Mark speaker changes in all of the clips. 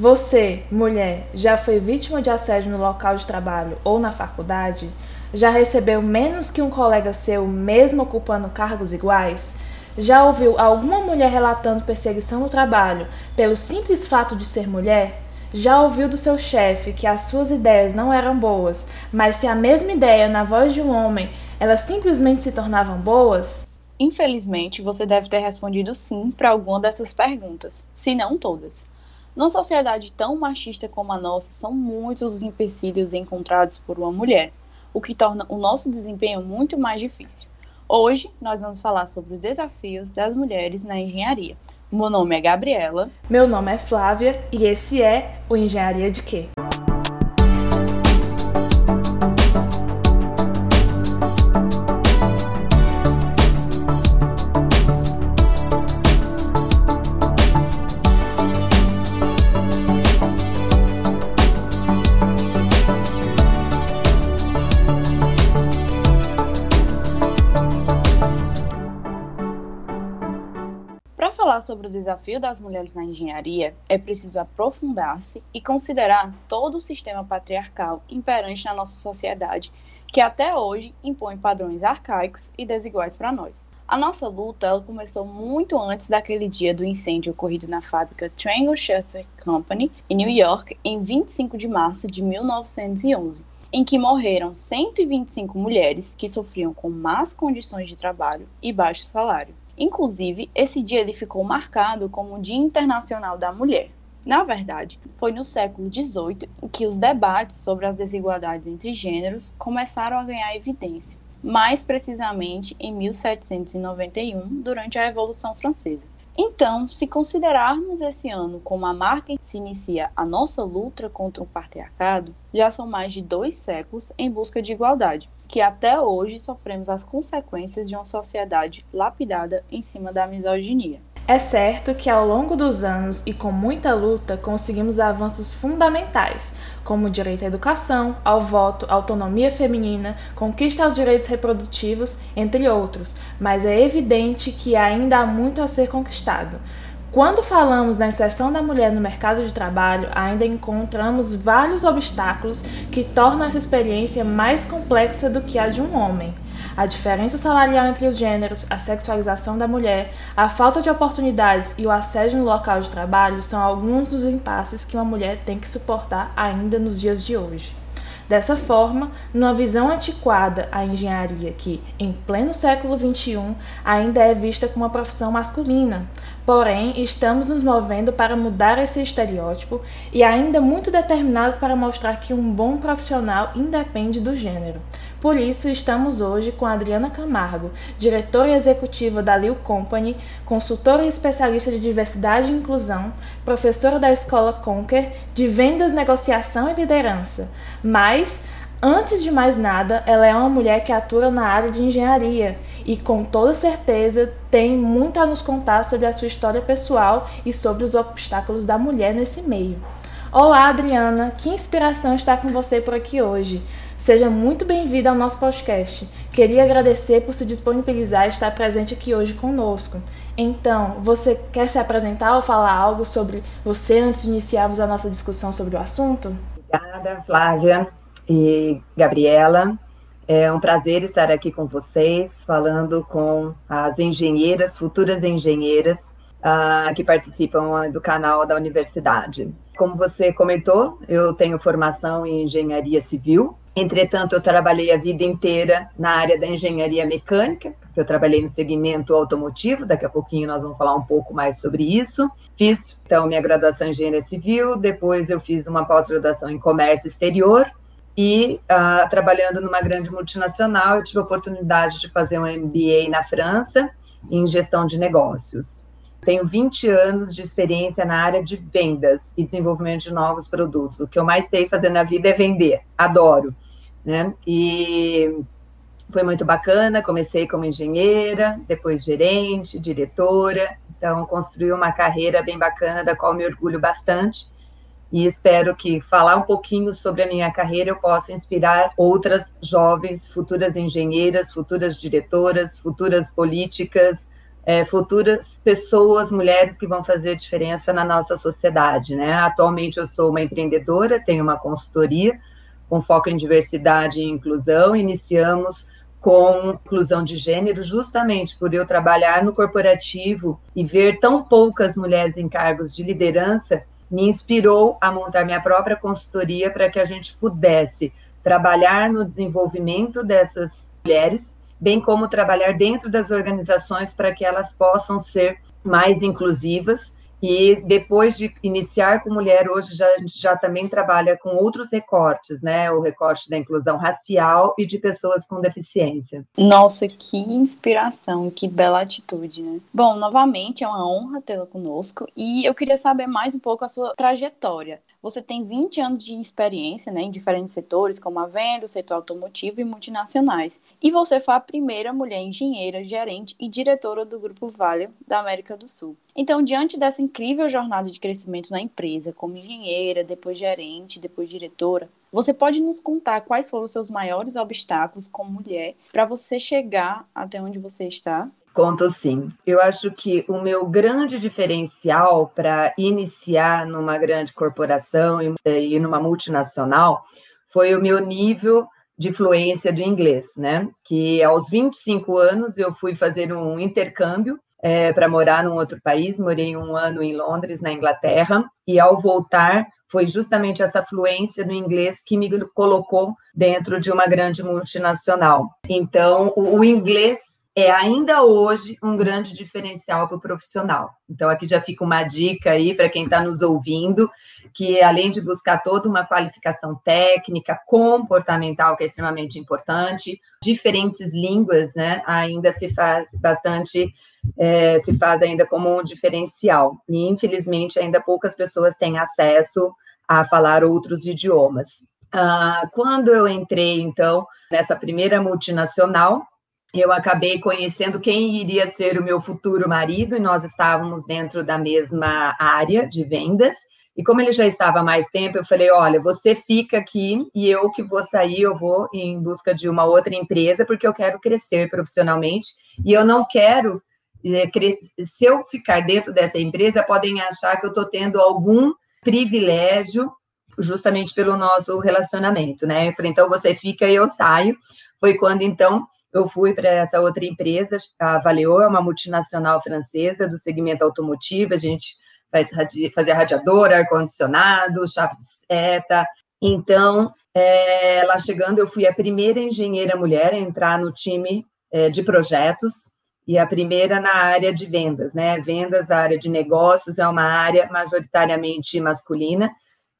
Speaker 1: Você, mulher, já foi vítima de assédio no local de trabalho ou na faculdade? Já recebeu menos que um colega seu, mesmo ocupando cargos iguais? Já ouviu alguma mulher relatando perseguição no trabalho pelo simples fato de ser mulher? Já ouviu do seu chefe que as suas ideias não eram boas, mas se a mesma ideia na voz de um homem, elas simplesmente se tornavam boas?
Speaker 2: Infelizmente, você deve ter respondido sim para alguma dessas perguntas, se não todas. Numa sociedade tão machista como a nossa, são muitos os empecilhos encontrados por uma mulher, o que torna o nosso desempenho muito mais difícil. Hoje, nós vamos falar sobre os desafios das mulheres na engenharia. Meu nome é Gabriela.
Speaker 1: Meu nome é Flávia e esse é o Engenharia de Quê?
Speaker 2: Falar sobre o desafio das mulheres na engenharia, é preciso aprofundar-se e considerar todo o sistema patriarcal imperante na nossa sociedade, que até hoje impõe padrões arcaicos e desiguais para nós. A nossa luta ela começou muito antes daquele dia do incêndio ocorrido na fábrica Triangle Shutter Company, em New York, em 25 de março de 1911 em que morreram 125 mulheres que sofriam com más condições de trabalho e baixo salário. Inclusive, esse dia ele ficou marcado como o Dia Internacional da Mulher. Na verdade, foi no século XVIII que os debates sobre as desigualdades entre gêneros começaram a ganhar evidência, mais precisamente em 1791, durante a Revolução Francesa. Então, se considerarmos esse ano como a marca em que se inicia a nossa luta contra o patriarcado, já são mais de dois séculos em busca de igualdade que até hoje sofremos as consequências de uma sociedade lapidada em cima da misoginia.
Speaker 1: É certo que ao longo dos anos e com muita luta conseguimos avanços fundamentais, como o direito à educação, ao voto, autonomia feminina, conquista aos direitos reprodutivos, entre outros, mas é evidente que ainda há muito a ser conquistado. Quando falamos da inserção da mulher no mercado de trabalho, ainda encontramos vários obstáculos que tornam essa experiência mais complexa do que a de um homem. A diferença salarial entre os gêneros, a sexualização da mulher, a falta de oportunidades e o assédio no local de trabalho são alguns dos impasses que uma mulher tem que suportar ainda nos dias de hoje. Dessa forma, numa visão antiquada, a engenharia, que, em pleno século XXI, ainda é vista como uma profissão masculina, Porém, estamos nos movendo para mudar esse estereótipo e ainda muito determinados para mostrar que um bom profissional independe do gênero. Por isso, estamos hoje com Adriana Camargo, diretora executiva da Liu Company, consultora e especialista de diversidade e inclusão, professora da Escola Conquer de vendas, negociação e liderança. Mas Antes de mais nada, ela é uma mulher que atua na área de engenharia e, com toda certeza, tem muito a nos contar sobre a sua história pessoal e sobre os obstáculos da mulher nesse meio. Olá, Adriana, que inspiração estar com você por aqui hoje. Seja muito bem-vinda ao nosso podcast. Queria agradecer por se disponibilizar e estar presente aqui hoje conosco. Então, você quer se apresentar ou falar algo sobre você antes de iniciarmos a nossa discussão sobre o assunto?
Speaker 3: Obrigada, Flávia e Gabriela. É um prazer estar aqui com vocês, falando com as engenheiras, futuras engenheiras, uh, que participam do canal da universidade. Como você comentou, eu tenho formação em engenharia civil. Entretanto, eu trabalhei a vida inteira na área da engenharia mecânica, eu trabalhei no segmento automotivo, daqui a pouquinho nós vamos falar um pouco mais sobre isso. Fiz, então, minha graduação em engenharia civil, depois eu fiz uma pós-graduação em comércio exterior, e uh, trabalhando numa grande multinacional, eu tive a oportunidade de fazer um MBA na França em gestão de negócios. Tenho 20 anos de experiência na área de vendas e desenvolvimento de novos produtos. O que eu mais sei fazer na vida é vender, adoro. Né? E foi muito bacana. Comecei como engenheira, depois gerente, diretora. Então, construí uma carreira bem bacana, da qual me orgulho bastante e espero que falar um pouquinho sobre a minha carreira eu possa inspirar outras jovens, futuras engenheiras, futuras diretoras, futuras políticas, é, futuras pessoas, mulheres que vão fazer diferença na nossa sociedade. Né? Atualmente eu sou uma empreendedora, tenho uma consultoria com foco em diversidade e inclusão. Iniciamos com inclusão de gênero, justamente por eu trabalhar no corporativo e ver tão poucas mulheres em cargos de liderança, me inspirou a montar minha própria consultoria para que a gente pudesse trabalhar no desenvolvimento dessas mulheres bem como trabalhar dentro das organizações para que elas possam ser mais inclusivas. E depois de iniciar com mulher, hoje já, a gente já também trabalha com outros recortes, né? O recorte da inclusão racial e de pessoas com deficiência.
Speaker 2: Nossa, que inspiração, que bela atitude, né? Bom, novamente é uma honra tê-la conosco e eu queria saber mais um pouco a sua trajetória. Você tem 20 anos de experiência né, em diferentes setores, como a venda, o setor automotivo e multinacionais. E você foi a primeira mulher engenheira, gerente e diretora do Grupo Vale da América do Sul. Então, diante dessa incrível jornada de crescimento na empresa, como engenheira, depois gerente, depois diretora, você pode nos contar quais foram os seus maiores obstáculos como mulher para você chegar até onde você está?
Speaker 3: Conto sim. Eu acho que o meu grande diferencial para iniciar numa grande corporação e, numa multinacional foi o meu nível de fluência do inglês, né? Que aos 25 anos eu fui fazer um intercâmbio é, para morar num outro país, morei um ano em Londres, na Inglaterra, e ao voltar foi justamente essa fluência do inglês que me colocou dentro de uma grande multinacional. Então, o, o inglês é ainda hoje um grande diferencial para o profissional. Então, aqui já fica uma dica aí para quem está nos ouvindo, que além de buscar toda uma qualificação técnica, comportamental, que é extremamente importante, diferentes línguas, né, ainda se faz bastante, é, se faz ainda como um diferencial. E, infelizmente, ainda poucas pessoas têm acesso a falar outros idiomas. Ah, quando eu entrei, então, nessa primeira multinacional, eu acabei conhecendo quem iria ser o meu futuro marido, e nós estávamos dentro da mesma área de vendas. E como ele já estava há mais tempo, eu falei: olha, você fica aqui e eu que vou sair, eu vou em busca de uma outra empresa, porque eu quero crescer profissionalmente e eu não quero. Eh, se eu ficar dentro dessa empresa, podem achar que eu estou tendo algum privilégio justamente pelo nosso relacionamento, né? Eu falei, então você fica e eu saio. Foi quando então eu fui para essa outra empresa, a Valeo é uma multinacional francesa do segmento automotivo, a gente faz, fazia radiador, ar-condicionado, chave de seta. Então, é, lá chegando, eu fui a primeira engenheira mulher a entrar no time é, de projetos e a primeira na área de vendas, né? Vendas, a área de negócios é uma área majoritariamente masculina,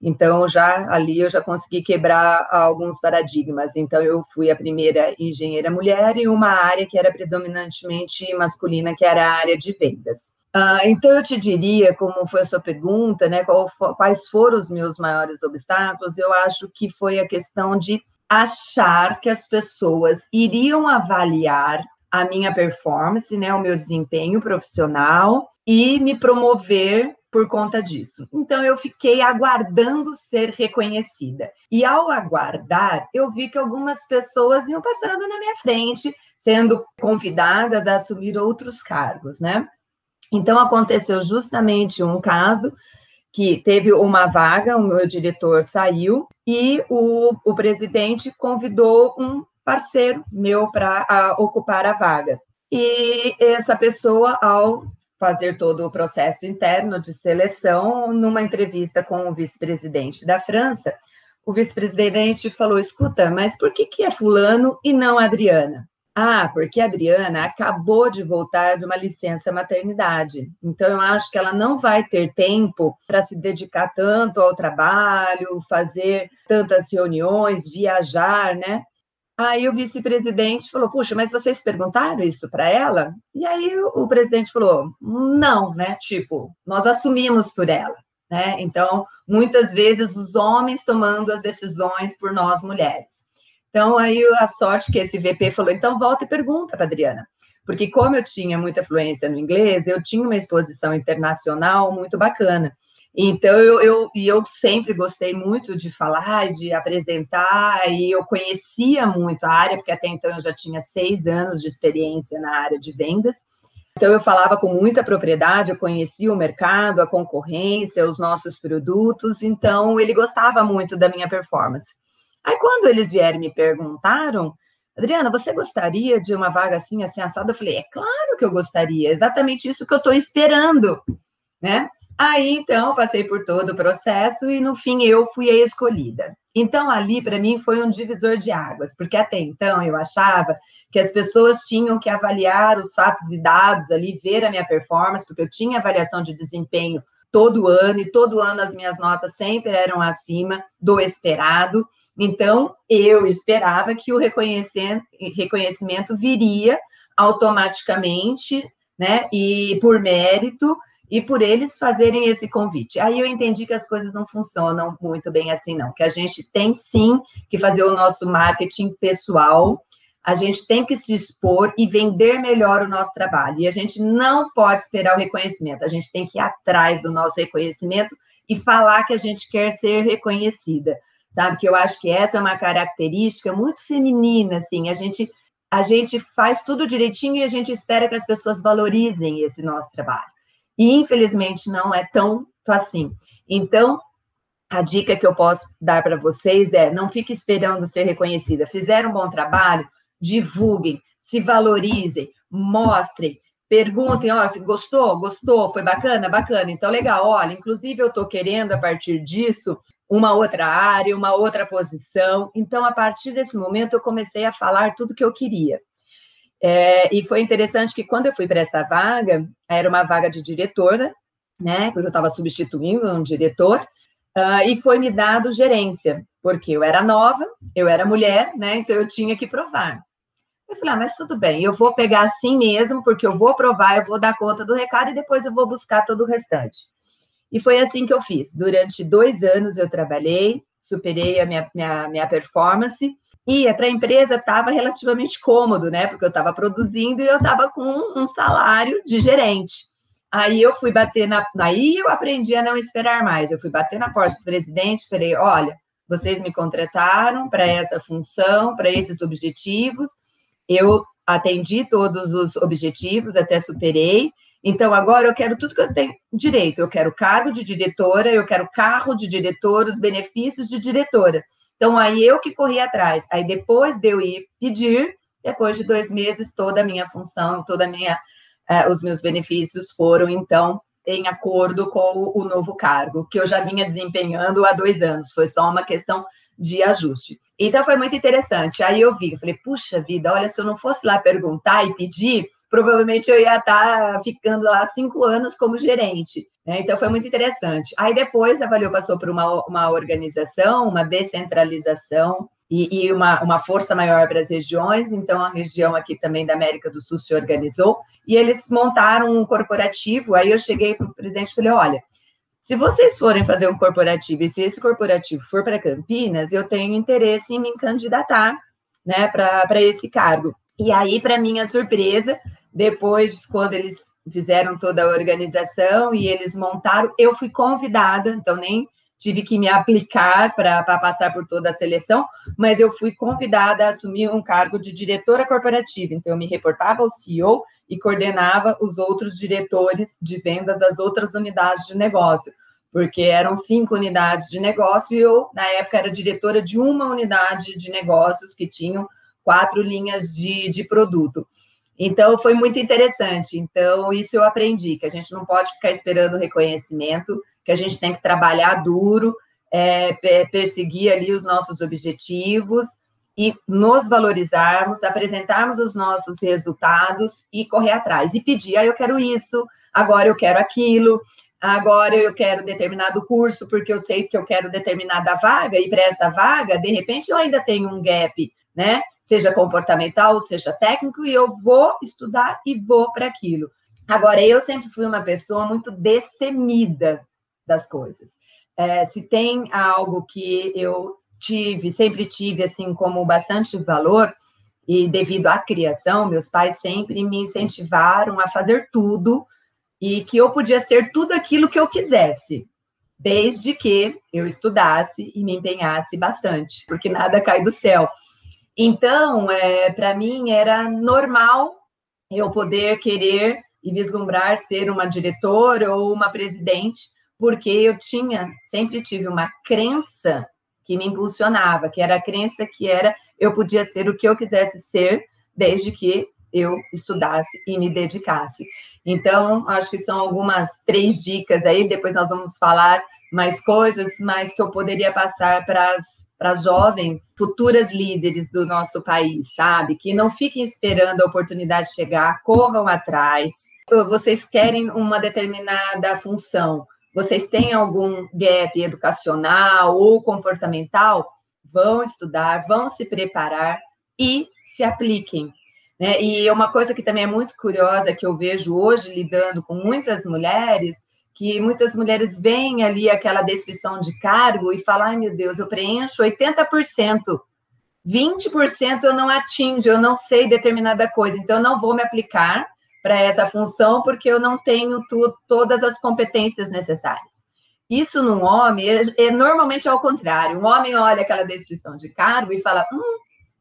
Speaker 3: então, já ali eu já consegui quebrar alguns paradigmas. Então, eu fui a primeira engenheira mulher em uma área que era predominantemente masculina, que era a área de vendas. Uh, então, eu te diria, como foi a sua pergunta, né, quais foram os meus maiores obstáculos? Eu acho que foi a questão de achar que as pessoas iriam avaliar a minha performance, né, o meu desempenho profissional e me promover por conta disso. Então eu fiquei aguardando ser reconhecida. E ao aguardar, eu vi que algumas pessoas iam passando na minha frente, sendo convidadas a assumir outros cargos, né? Então aconteceu justamente um caso que teve uma vaga, o meu diretor saiu e o, o presidente convidou um parceiro meu para ocupar a vaga. E essa pessoa, ao fazer todo o processo interno de seleção, numa entrevista com o vice-presidente da França, o vice-presidente falou: escuta, mas por que, que é Fulano e não Adriana? Ah, porque a Adriana acabou de voltar de uma licença maternidade. Então, eu acho que ela não vai ter tempo para se dedicar tanto ao trabalho, fazer tantas reuniões, viajar, né? Aí o vice-presidente falou: Puxa, mas vocês perguntaram isso para ela? E aí o, o, presidente falou: Não, né? Tipo, nós assumimos por ela, né? Então, muitas vezes os homens tomando as decisões por nós mulheres. Então, aí a sorte que esse VP falou: Então, volta e pergunta para Adriana. Porque, como eu tinha muita fluência no inglês, eu tinha uma exposição internacional muito bacana. Então, eu, eu, e eu sempre gostei muito de falar, de apresentar, e eu conhecia muito a área, porque até então eu já tinha seis anos de experiência na área de vendas. Então eu falava com muita propriedade, eu conhecia o mercado, a concorrência, os nossos produtos, então ele gostava muito da minha performance. Aí quando eles vieram e me perguntaram, Adriana, você gostaria de uma vaga assim, assim, assada? Eu falei, é claro que eu gostaria, é exatamente isso que eu estou esperando, né? Aí, então, passei por todo o processo e, no fim, eu fui a escolhida. Então, ali, para mim, foi um divisor de águas, porque até então eu achava que as pessoas tinham que avaliar os fatos e dados ali, ver a minha performance, porque eu tinha avaliação de desempenho todo ano, e todo ano as minhas notas sempre eram acima do esperado. Então, eu esperava que o reconhecimento viria automaticamente, né, e por mérito, e por eles fazerem esse convite. Aí eu entendi que as coisas não funcionam muito bem assim, não, que a gente tem sim que fazer o nosso marketing pessoal, a gente tem que se expor e vender melhor o nosso trabalho. E a gente não pode esperar o reconhecimento, a gente tem que ir atrás do nosso reconhecimento e falar que a gente quer ser reconhecida. Sabe que eu acho que essa é uma característica muito feminina, assim, a gente a gente faz tudo direitinho e a gente espera que as pessoas valorizem esse nosso trabalho. E infelizmente não é tão assim. Então, a dica que eu posso dar para vocês é: não fique esperando ser reconhecida. Fizeram um bom trabalho, divulguem, se valorizem, mostrem, perguntem, ó, gostou, gostou, foi bacana, bacana. Então, legal, olha, inclusive eu estou querendo, a partir disso, uma outra área, uma outra posição. Então, a partir desse momento, eu comecei a falar tudo que eu queria. É, e foi interessante que quando eu fui para essa vaga, era uma vaga de diretora, né? Porque eu estava substituindo um diretor, uh, e foi me dado gerência, porque eu era nova, eu era mulher, né? Então eu tinha que provar. Eu falei, ah, mas tudo bem, eu vou pegar assim mesmo, porque eu vou provar, eu vou dar conta do recado e depois eu vou buscar todo o restante. E foi assim que eu fiz. Durante dois anos eu trabalhei, superei a minha, minha, minha performance e para a empresa estava relativamente cômodo, né? Porque eu estava produzindo e eu estava com um salário de gerente. Aí eu fui bater na. Aí eu aprendi a não esperar mais. Eu fui bater na porta do presidente, falei: olha, vocês me contrataram para essa função, para esses objetivos. Eu atendi todos os objetivos, até superei. Então, agora eu quero tudo que eu tenho direito. Eu quero cargo de diretora, eu quero carro de diretora, os benefícios de diretora. Então, aí eu que corri atrás. Aí, depois de eu ir pedir, depois de dois meses, toda a minha função, toda a minha, uh, os meus benefícios foram, então, em acordo com o, novo cargo, que eu já vinha desempenhando há dois anos. Foi só uma questão de ajuste. Então, foi muito interessante. Aí eu vi, eu falei, puxa vida, olha, se eu não fosse lá perguntar e pedir, provavelmente eu ia estar ficando lá cinco anos como gerente. Né? Então foi muito interessante. Aí depois a Valeu passou por uma, uma organização, uma descentralização e, e uma, uma força maior para as regiões. Então a região aqui também da América do Sul se organizou e eles montaram um corporativo. Aí eu cheguei para o presidente e falei: olha. Se vocês forem fazer um corporativo e se esse corporativo for para Campinas, eu tenho interesse em me candidatar né, para esse cargo. E aí, para minha surpresa, depois, quando eles fizeram toda a organização e eles montaram, eu fui convidada, então nem tive que me aplicar para passar por toda a seleção, mas eu fui convidada a assumir um cargo de diretora corporativa. Então, eu me reportava ao CEO e coordenava os outros diretores de vendas das outras unidades de negócio, porque eram cinco unidades de negócio e eu, na época, era diretora de uma unidade de negócios que tinham quatro linhas de, de produto. Então, foi muito interessante. Então, isso eu aprendi, que a gente não pode ficar esperando reconhecimento, que a gente tem que trabalhar duro, é, perseguir ali os nossos objetivos e nos valorizarmos, apresentarmos os nossos resultados e correr atrás. E pedir, ah, eu quero isso, agora eu quero aquilo, agora eu quero determinado curso, porque eu sei que eu quero determinada vaga, e para essa vaga, de repente, eu ainda tenho um gap, né? Seja comportamental, seja técnico, e eu vou estudar e vou para aquilo. Agora, eu sempre fui uma pessoa muito destemida das coisas. É, se tem algo que eu tive, sempre tive, assim, como bastante valor, e devido à criação, meus pais sempre me incentivaram a fazer tudo e que eu podia ser tudo aquilo que eu quisesse, desde que eu estudasse e me empenhasse bastante, porque nada cai do céu. Então, é, para mim era normal eu poder querer e vislumbrar ser uma diretora ou uma presidente, porque eu tinha, sempre tive uma crença que me impulsionava, que era a crença que era eu podia ser o que eu quisesse ser, desde que eu estudasse e me dedicasse. Então, acho que são algumas três dicas aí, depois nós vamos falar mais coisas, mas que eu poderia passar para as para jovens futuras líderes do nosso país, sabe? Que não fiquem esperando a oportunidade chegar, corram atrás. Vocês querem uma determinada função, vocês têm algum gap educacional ou comportamental? Vão estudar, vão se preparar e se apliquem. Né? E uma coisa que também é muito curiosa, que eu vejo hoje lidando com muitas mulheres, que muitas mulheres veem ali aquela descrição de cargo e falam: ai meu Deus, eu preencho 80%, 20% eu não atingo, eu não sei determinada coisa, então eu não vou me aplicar para essa função porque eu não tenho tu, todas as competências necessárias. Isso num homem é, é normalmente ao contrário. Um homem olha aquela descrição de cargo e fala: hum,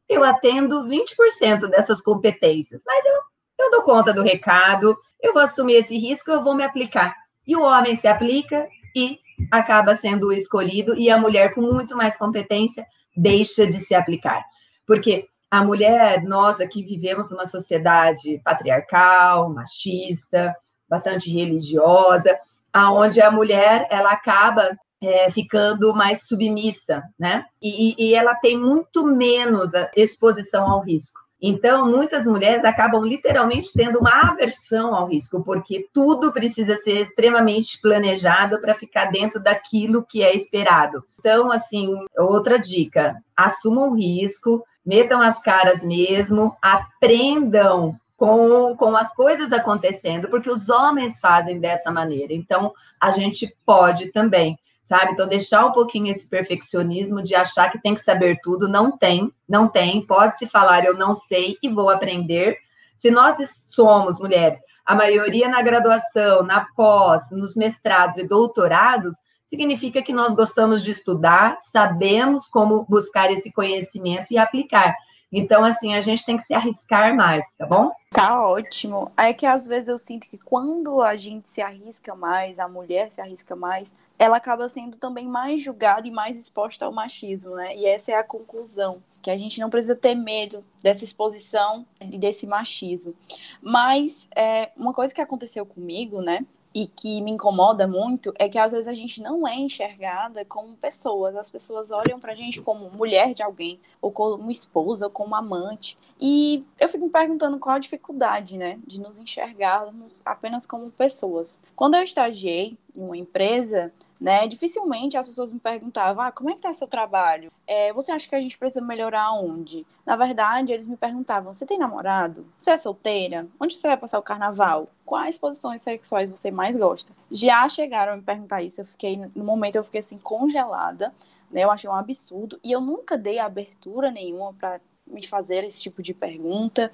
Speaker 3: eu atendo 20% dessas competências, mas eu, eu dou conta do recado, eu vou assumir esse risco, eu vou me aplicar. E o homem se aplica e acaba sendo escolhido, e a mulher com muito mais competência deixa de se aplicar. Porque a mulher, nós aqui vivemos numa sociedade patriarcal, machista, bastante religiosa, aonde a mulher ela acaba é, ficando mais submissa, né? E, e ela tem muito menos exposição ao risco. Então, muitas mulheres acabam literalmente tendo uma aversão ao risco, porque tudo precisa ser extremamente planejado para ficar dentro daquilo que é esperado. Então, assim, outra dica: assumam o risco, metam as caras mesmo, aprendam com, com as coisas acontecendo, porque os homens fazem dessa maneira. Então, a gente pode também sabe? Então, deixar um pouquinho esse perfeccionismo de achar que tem que saber tudo, não tem, não tem. Pode se falar, eu não sei e vou aprender. Se nós somos mulheres, a maioria na graduação, na pós, nos mestrados e doutorados, significa que nós gostamos de estudar, sabemos como buscar esse conhecimento e aplicar. Então, assim, a gente tem que se arriscar mais, tá bom?
Speaker 2: Tá ótimo. É que às vezes eu sinto que quando a gente se arrisca mais, a mulher se arrisca mais, ela acaba sendo também mais julgada e mais exposta ao machismo, né? E essa é a conclusão, que a gente não precisa ter medo dessa exposição e desse machismo. Mas é, uma coisa que aconteceu comigo, né? e que me incomoda muito é que às vezes a gente não é enxergada como pessoas. As pessoas olham pra gente como mulher de alguém, ou como esposa, ou como amante. E eu fico me perguntando qual a dificuldade, né, de nos enxergarmos apenas como pessoas. Quando eu estagiei em uma empresa, né? Dificilmente as pessoas me perguntavam, ah, como é que tá seu trabalho? É, você acha que a gente precisa melhorar onde? Na verdade, eles me perguntavam, você tem namorado? Você é solteira? Onde você vai passar o carnaval? Quais posições sexuais você mais gosta? Já chegaram a me perguntar isso, eu fiquei, no momento eu fiquei assim, congelada, né? Eu achei um absurdo, e eu nunca dei abertura nenhuma para me fazer esse tipo de pergunta.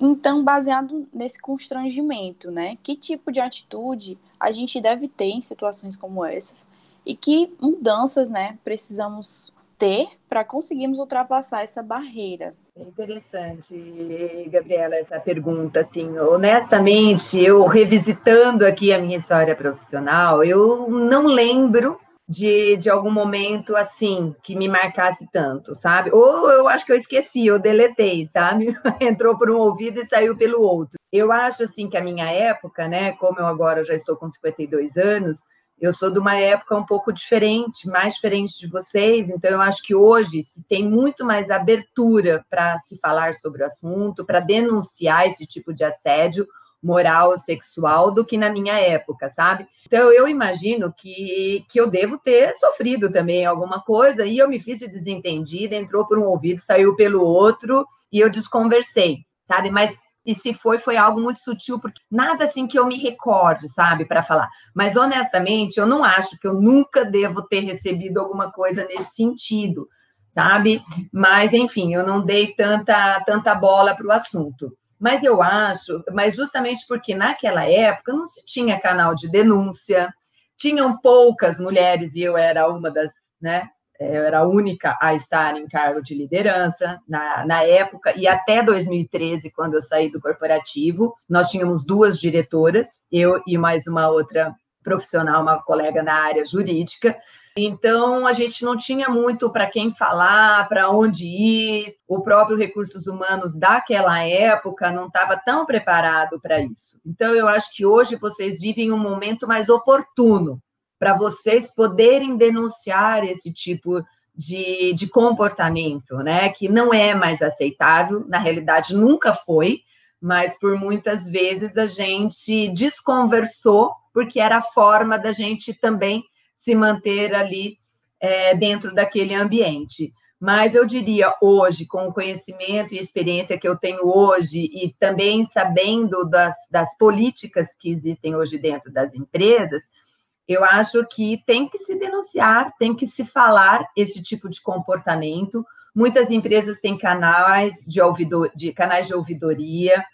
Speaker 2: Então, baseado nesse constrangimento, né? Que tipo de atitude a gente deve ter em situações como essas e que mudanças, né, precisamos ter para conseguirmos ultrapassar essa barreira?
Speaker 3: É interessante, Gabriela, essa pergunta. Assim, honestamente, eu revisitando aqui a minha história profissional, eu não lembro de, de algum momento assim que me marcasse tanto, sabe? Ou eu acho que eu esqueci, eu deletei, sabe? Entrou por um ouvido e saiu pelo outro. Eu acho assim que a minha época, né, como eu agora já estou com 52 anos, eu sou de uma época um pouco diferente, mais diferente de vocês, então eu acho que hoje se tem muito mais abertura para se falar sobre o assunto, para denunciar esse tipo de assédio moral sexual do que na minha época, sabe? Então eu imagino que, que eu devo ter sofrido também alguma coisa e eu me fiz de desentendida, entrou por um ouvido, saiu pelo outro e eu desconversei, sabe? Mas e se foi, foi algo muito sutil, porque nada assim que eu me recorde, sabe, para falar. Mas honestamente, eu não acho que eu nunca devo ter recebido alguma coisa nesse sentido, sabe? Mas enfim, eu não dei tanta tanta bola para o assunto. Mas eu acho, mas justamente porque naquela época não se tinha canal de denúncia, tinham poucas mulheres, e eu era uma das, né, eu era a única a estar em cargo de liderança na, na época, e até 2013, quando eu saí do corporativo, nós tínhamos duas diretoras, eu e mais uma outra profissional, uma colega na área jurídica. Então, a gente não tinha muito para quem falar, para onde ir. O próprio Recursos Humanos daquela época não estava tão preparado para isso. Então, eu acho que hoje vocês vivem um momento mais oportuno para vocês poderem denunciar esse tipo de, de comportamento, né? Que não é mais aceitável, na realidade nunca foi, mas por muitas vezes a gente desconversou, porque era a forma da gente também se manter ali é, dentro daquele ambiente. Mas eu diria hoje, com o conhecimento e experiência que eu tenho hoje, e também sabendo das, das políticas que existem hoje dentro das empresas, eu acho que tem que se denunciar, tem que se falar esse tipo de comportamento. Muitas empresas têm canais de, ouvidor, de canais de ouvidoria.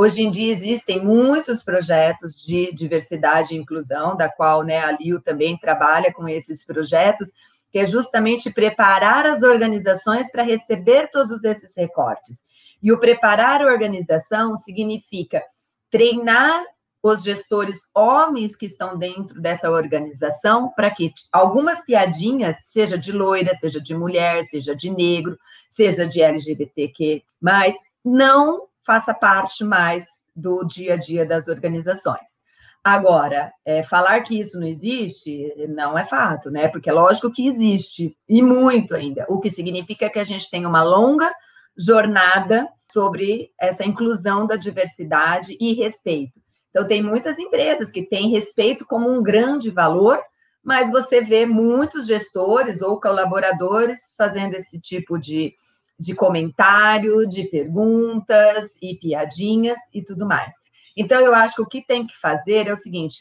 Speaker 3: Hoje em dia existem muitos projetos de diversidade e inclusão, da qual né, a Liu também trabalha com esses projetos, que é justamente preparar as organizações para receber todos esses recortes. E o preparar a organização significa treinar os gestores homens que estão dentro dessa organização para que algumas piadinhas, seja de loira, seja de mulher, seja de negro, seja de LGBTQ, mas não faça parte mais do dia a dia das organizações. Agora, é, falar que isso não existe não é fato, né? Porque é lógico que existe, e muito ainda, o que significa que a gente tem uma longa jornada sobre essa inclusão da diversidade e respeito. Então, tem muitas empresas que têm respeito como um grande valor, mas você vê muitos gestores ou colaboradores fazendo esse tipo de de comentário, de perguntas e piadinhas e tudo mais. Então, eu acho que o que tem que fazer é o seguinte: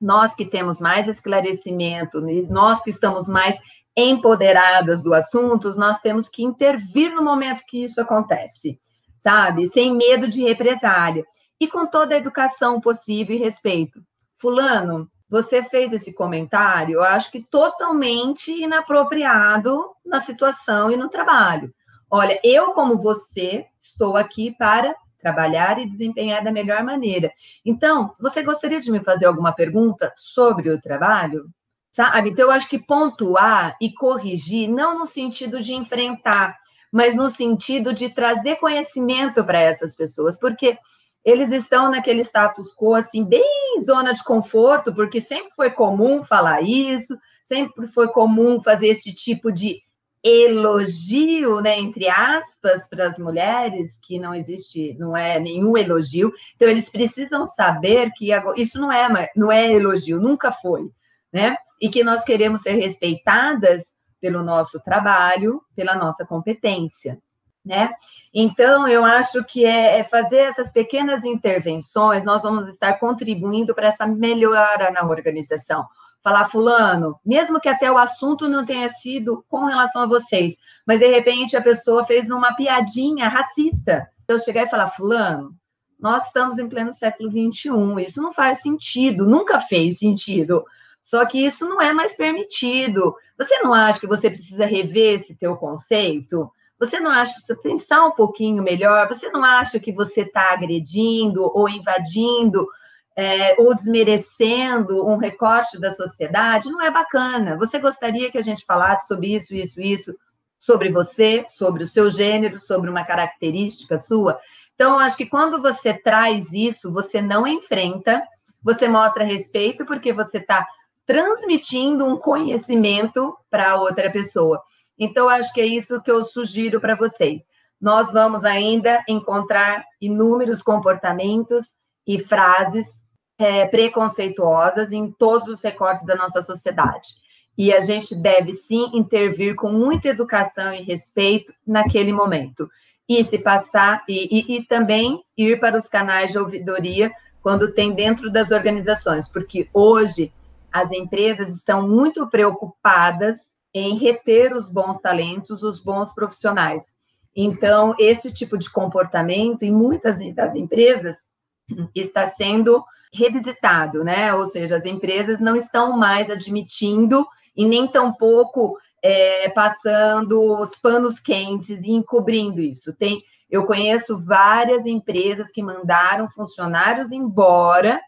Speaker 3: nós que temos mais esclarecimento, nós que estamos mais empoderadas do assunto, nós temos que intervir no momento que isso acontece, sabe? Sem medo de represália e com toda a educação possível e respeito. Fulano, você fez esse comentário, eu acho que totalmente inapropriado na situação e no trabalho. Olha, eu, como você, estou aqui para trabalhar e desempenhar da melhor maneira. Então, você gostaria de me fazer alguma pergunta sobre o trabalho? Sabe? Então, eu acho que pontuar e corrigir, não no sentido de enfrentar, mas no sentido de trazer conhecimento para essas pessoas, porque eles estão naquele status quo, assim, bem zona de conforto, porque sempre foi comum falar isso, sempre foi comum fazer esse tipo de elogio, né, entre aspas, para as mulheres, que não existe, não é nenhum elogio. Então eles precisam saber que isso não é, não é elogio, nunca foi, né? E que nós queremos ser respeitadas pelo nosso trabalho, pela nossa competência, né? Então, eu acho que é, é fazer essas pequenas intervenções, nós vamos estar contribuindo para essa melhora na organização falar, Fulano, mesmo que até o assunto não tenha sido com relação a vocês, mas de repente a pessoa fez uma piadinha racista. Eu chegar e falar, Fulano, nós estamos em pleno século XXI, isso não faz sentido, nunca fez sentido. Só que isso não é mais permitido. Você não acha que você precisa rever esse teu conceito? Você não acha que você pensar um pouquinho melhor? Você não acha que você está agredindo ou invadindo é, ou desmerecendo um recorte da sociedade, não é bacana. Você gostaria que a gente falasse sobre isso, isso, isso, sobre você, sobre o seu gênero, sobre uma característica sua? Então, acho que quando você traz isso, você não enfrenta, você mostra respeito, porque você está transmitindo um conhecimento para outra pessoa. Então, acho que é isso que eu sugiro para vocês. Nós vamos ainda encontrar inúmeros comportamentos e frases é, preconceituosas em todos os recortes da nossa sociedade. E a gente deve sim intervir com muita educação e respeito naquele momento. E se passar, e, e, e também ir para os canais de ouvidoria quando tem dentro das organizações, porque hoje as empresas estão muito preocupadas em reter os bons talentos, os bons profissionais. Então, esse tipo de comportamento em muitas das empresas está sendo revisitado, né? Ou seja, as empresas não estão mais admitindo e nem tampouco é, passando os panos quentes e encobrindo isso. Tem, eu conheço várias empresas que mandaram funcionários embora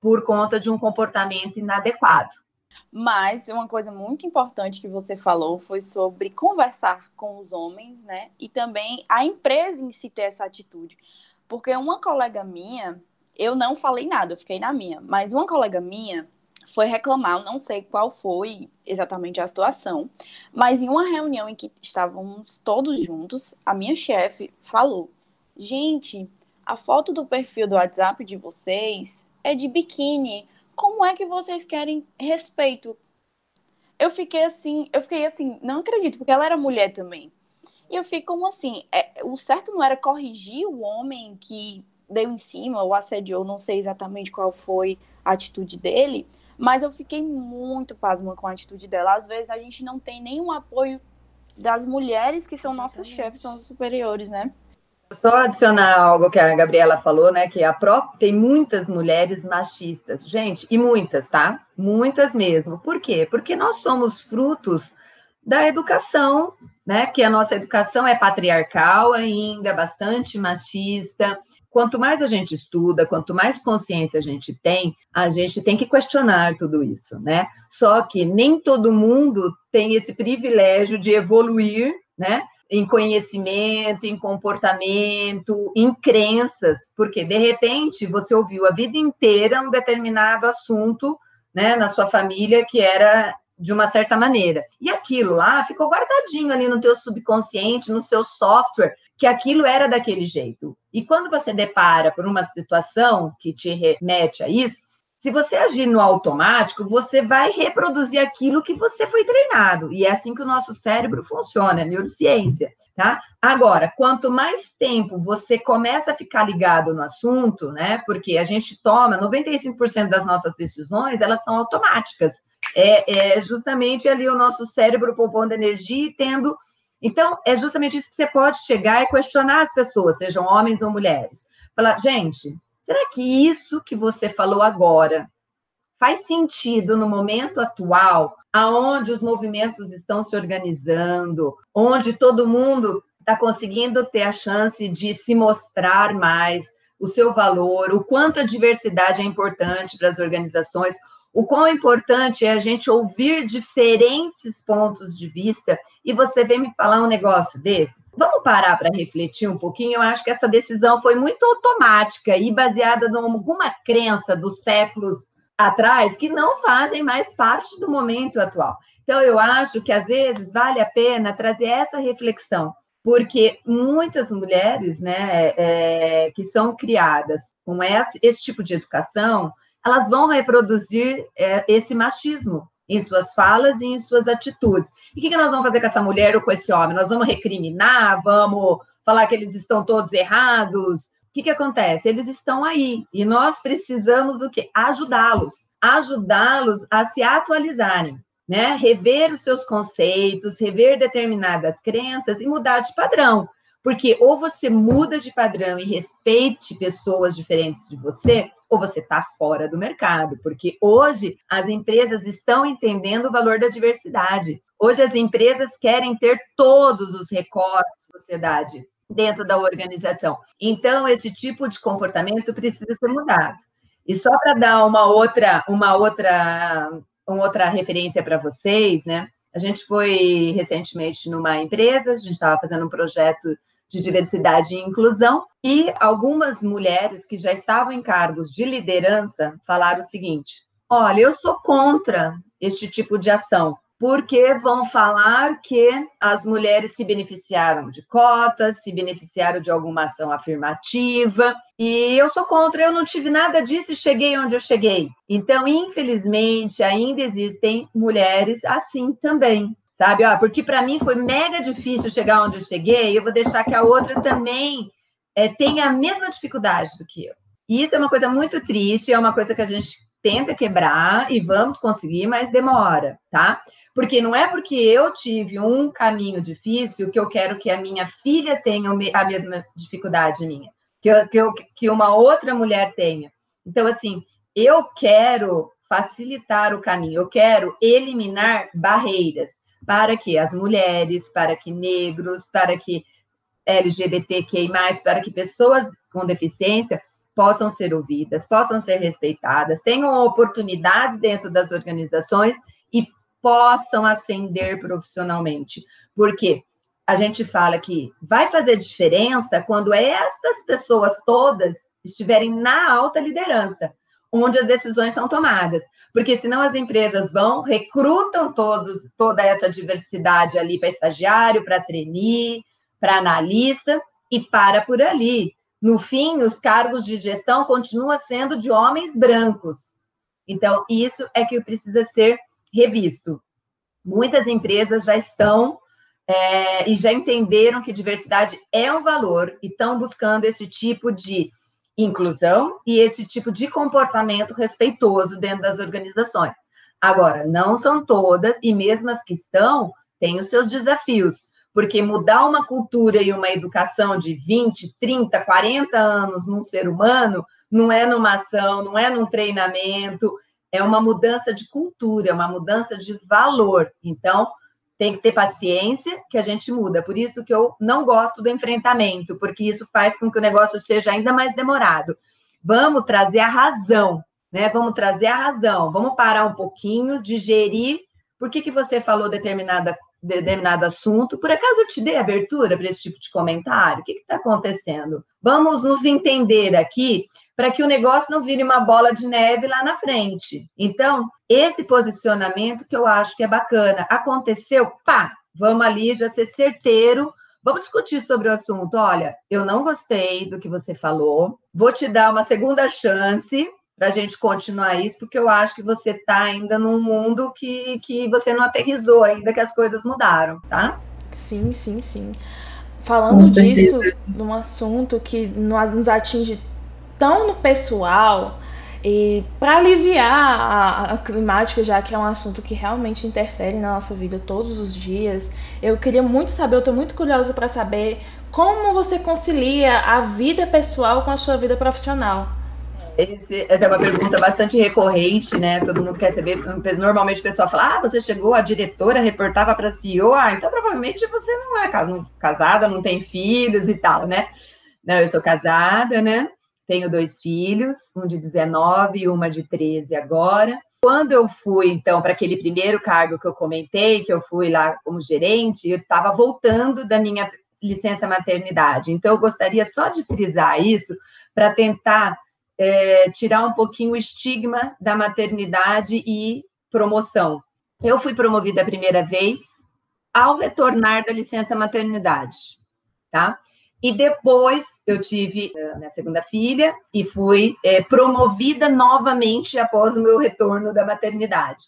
Speaker 3: por conta de um comportamento inadequado.
Speaker 2: Mas uma coisa muito importante que você falou foi sobre conversar com os homens, né? E também a empresa em si ter essa atitude. Porque uma colega minha, eu não falei nada, eu fiquei na minha, mas uma colega minha foi reclamar, eu não sei qual foi exatamente a situação, mas em uma reunião em que estávamos todos juntos, a minha chefe falou: Gente, a foto do perfil do WhatsApp de vocês é de biquíni. Como é que vocês querem respeito? Eu fiquei assim, eu fiquei assim, não acredito, porque ela era mulher também. E eu fiquei como assim, é, o certo não era corrigir o homem que deu em cima ou assediou, não sei exatamente qual foi a atitude dele, mas eu fiquei muito pasma com a atitude dela. Às vezes a gente não tem nenhum apoio das mulheres que são nossos chefes, são superiores, né?
Speaker 3: Só adicionar algo que a Gabriela falou, né? Que a própria tem muitas mulheres machistas, gente, e muitas, tá? Muitas mesmo. Por quê? Porque nós somos frutos da educação, né? Que a nossa educação é patriarcal ainda, bastante machista. Quanto mais a gente estuda, quanto mais consciência a gente tem, a gente tem que questionar tudo isso, né? Só que nem todo mundo tem esse privilégio de evoluir, né? Em conhecimento, em comportamento, em crenças, porque de repente você ouviu a vida inteira um determinado assunto, né, na sua família que era de uma certa maneira. E aquilo lá ficou guardadinho ali no teu subconsciente, no seu software, que aquilo era daquele jeito. E quando você depara por uma situação que te remete a isso, se você agir no automático, você vai reproduzir aquilo que você foi treinado. E é assim que o nosso cérebro funciona, neurociência, tá? Agora, quanto mais tempo você começa a ficar ligado no assunto, né? Porque a gente toma 95% das nossas decisões, elas são automáticas é, é justamente ali o nosso cérebro poupando energia e tendo. Então, é justamente isso que você pode chegar e questionar as pessoas, sejam homens ou mulheres. Falar, gente, será que isso que você falou agora faz sentido no momento atual, aonde os movimentos estão se organizando, onde todo mundo está conseguindo ter a chance de se mostrar mais o seu valor, o quanto a diversidade é importante para as organizações, o quão importante é a gente ouvir diferentes pontos de vista e você vem me falar um negócio desse. Vamos parar para refletir um pouquinho. Eu acho que essa decisão foi muito automática e baseada em alguma crença dos séculos atrás que não fazem mais parte do momento atual. Então, eu acho que às vezes vale a pena trazer essa reflexão, porque muitas mulheres, né, é, que são criadas com esse, esse tipo de educação, elas vão reproduzir é, esse machismo em suas falas e em suas atitudes. E o que, que nós vamos fazer com essa mulher ou com esse homem? Nós vamos recriminar, vamos falar que eles estão todos errados. O que, que acontece? Eles estão aí e nós precisamos o quê? Ajudá-los, ajudá-los a se atualizarem, né? Rever os seus conceitos, rever determinadas crenças e mudar de padrão. Porque ou você muda de padrão e respeite pessoas diferentes de você, ou você está fora do mercado, porque hoje as empresas estão entendendo o valor da diversidade. Hoje as empresas querem ter todos os recortes da sociedade dentro da organização. Então esse tipo de comportamento precisa ser mudado. E só para dar uma outra, uma outra, uma outra referência para vocês, né? A gente foi recentemente numa empresa, a gente estava fazendo um projeto de diversidade e inclusão, e algumas mulheres que já estavam em cargos de liderança falaram o seguinte: olha, eu sou contra este tipo de ação, porque vão falar que as mulheres se beneficiaram de cotas, se beneficiaram de alguma ação afirmativa, e eu sou contra, eu não tive nada disso e cheguei onde eu cheguei. Então, infelizmente, ainda existem mulheres assim também sabe? Ó, porque para mim foi mega difícil chegar onde eu cheguei, eu vou deixar que a outra também é, tenha a mesma dificuldade do que eu. E isso é uma coisa muito triste, é uma coisa que a gente tenta quebrar e vamos conseguir, mas demora, tá? Porque não é porque eu tive um caminho difícil que eu quero que a minha filha tenha a mesma dificuldade minha, que, eu, que, eu, que uma outra mulher tenha. Então, assim, eu quero facilitar o caminho, eu quero eliminar barreiras para que as mulheres, para que negros, para que LGBTQI+, para que pessoas com deficiência possam ser ouvidas, possam ser respeitadas, tenham oportunidades dentro das organizações e possam ascender profissionalmente. Porque a gente fala que vai fazer diferença quando essas pessoas todas estiverem na alta liderança, onde as decisões são tomadas. Porque senão as empresas vão, recrutam todos, toda essa diversidade ali para estagiário, para trainee, para analista, e para por ali. No fim, os cargos de gestão continuam sendo de homens brancos. Então, isso é que precisa ser revisto. Muitas empresas já estão é, e já entenderam que diversidade é um valor e estão buscando esse tipo de inclusão e esse tipo de comportamento respeitoso dentro das organizações. Agora, não são todas, e mesmo as que estão, têm os seus desafios, porque mudar uma cultura e uma educação de 20, 30, 40 anos num ser humano não é numa ação, não é num treinamento, é uma mudança de cultura, é uma mudança de valor. Então, tem que ter paciência que a gente muda. Por isso que eu não gosto do enfrentamento, porque isso faz com que o negócio seja ainda mais demorado. Vamos trazer a razão, né? Vamos trazer a razão. Vamos parar um pouquinho, digerir. Por que, que você falou determinada, determinado assunto? Por acaso eu te dei abertura para esse tipo de comentário? O que está acontecendo? Vamos nos entender aqui para que o negócio não vire uma bola de neve lá na frente. Então, esse posicionamento que eu acho que é bacana. Aconteceu, pá, vamos ali já ser certeiro. Vamos discutir sobre o assunto. Olha, eu não gostei do que você falou. Vou te dar uma segunda chance para a gente continuar isso, porque eu acho que você está ainda num mundo que, que você não aterrizou ainda, que as coisas mudaram, tá?
Speaker 1: Sim, sim, sim. Falando disso, num assunto que nos atinge tão no pessoal e para aliviar a, a, climática, já que é um assunto que realmente interfere na nossa vida todos os dias, eu queria muito saber, eu estou muito curiosa para saber como você concilia a vida pessoal com a sua vida profissional.
Speaker 3: Esse, essa é uma pergunta bastante recorrente, né? Todo mundo quer saber. Normalmente o pessoal fala: Ah, você chegou, a diretora reportava para CEO, ah, então provavelmente você não é casada, não tem filhos e tal, né? Não, eu sou casada, né? Tenho dois filhos, um de 19 e uma de 13 agora. Quando eu fui, então, para aquele primeiro cargo que eu comentei, que eu fui lá como gerente, eu estava voltando da minha licença maternidade. Então, eu gostaria só de frisar isso para tentar é, tirar um pouquinho o estigma da maternidade e promoção. Eu fui promovida a primeira vez ao retornar da licença maternidade, tá? E depois eu tive a minha segunda filha e fui é, promovida novamente após o meu retorno da maternidade.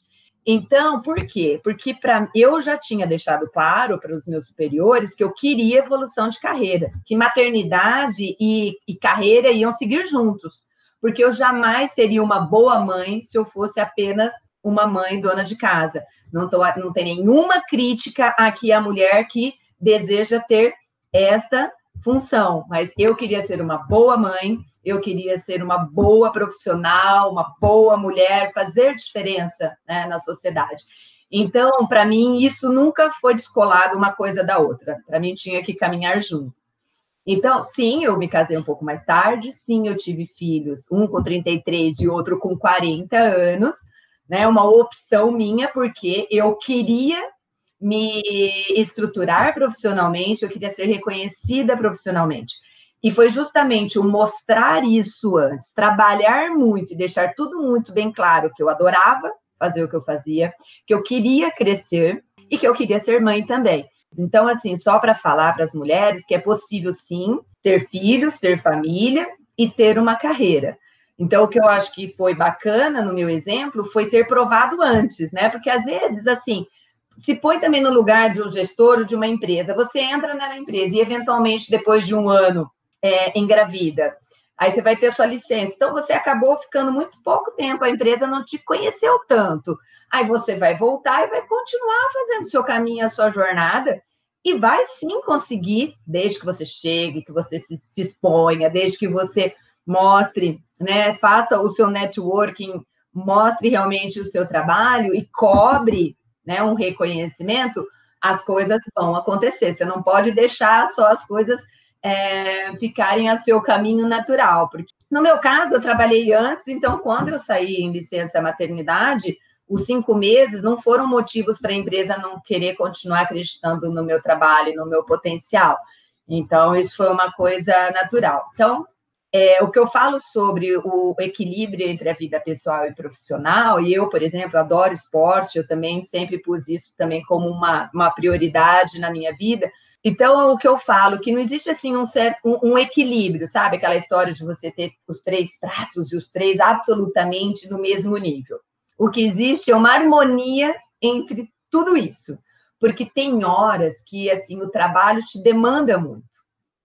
Speaker 3: Então, por quê? Porque para eu já tinha deixado claro para os meus superiores que eu queria evolução de carreira, que maternidade e, e carreira iam seguir juntos, porque eu jamais seria uma boa mãe se eu fosse apenas uma mãe dona de casa. Não, tô, não tem nenhuma crítica aqui à mulher que deseja ter esta função, mas eu queria ser uma boa mãe, eu queria ser uma boa profissional, uma boa mulher, fazer diferença né, na sociedade. Então, para mim, isso nunca foi descolado uma coisa da outra. Para mim, tinha que caminhar junto. Então, sim, eu me casei um pouco mais tarde, sim, eu tive filhos, um com 33 e outro com 40 anos, né? Uma opção minha, porque eu queria me estruturar profissionalmente, eu queria ser reconhecida profissionalmente. E foi justamente o mostrar isso antes, trabalhar muito e deixar tudo muito bem claro que eu adorava fazer o que eu fazia, que eu queria crescer e que eu queria ser mãe também. Então, assim, só para falar para as mulheres que é possível sim ter filhos, ter família e ter uma carreira. Então, o que eu acho que foi bacana no meu exemplo foi ter provado antes, né? Porque às vezes, assim, se põe também no lugar de um gestor de uma empresa. Você entra na empresa e, eventualmente, depois de um ano, é, engravida. Aí você vai ter sua licença. Então, você acabou ficando muito pouco tempo, a empresa não te conheceu tanto. Aí você vai voltar e vai continuar fazendo seu caminho, a sua jornada, e vai sim conseguir, desde que você chegue, que você se, se exponha, desde que você mostre, né, faça o seu networking, mostre realmente o seu trabalho e cobre né, um reconhecimento, as coisas vão acontecer. Você não pode deixar só as coisas é, ficarem a seu caminho natural. Porque no meu caso, eu trabalhei antes, então quando eu saí em licença maternidade, os cinco meses não foram motivos para a empresa não querer continuar acreditando no meu trabalho, no meu potencial. Então, isso foi uma coisa natural. Então, é, o que eu falo sobre o equilíbrio entre a vida pessoal e profissional, e eu, por exemplo, adoro esporte, eu também sempre pus isso também como uma, uma prioridade na minha vida. Então, o que eu falo, que não existe assim um certo um, um, equilíbrio, sabe? Aquela história de você ter os três pratos e os três absolutamente no mesmo nível. O que existe é uma harmonia entre tudo isso. Porque tem horas que assim o trabalho te demanda muito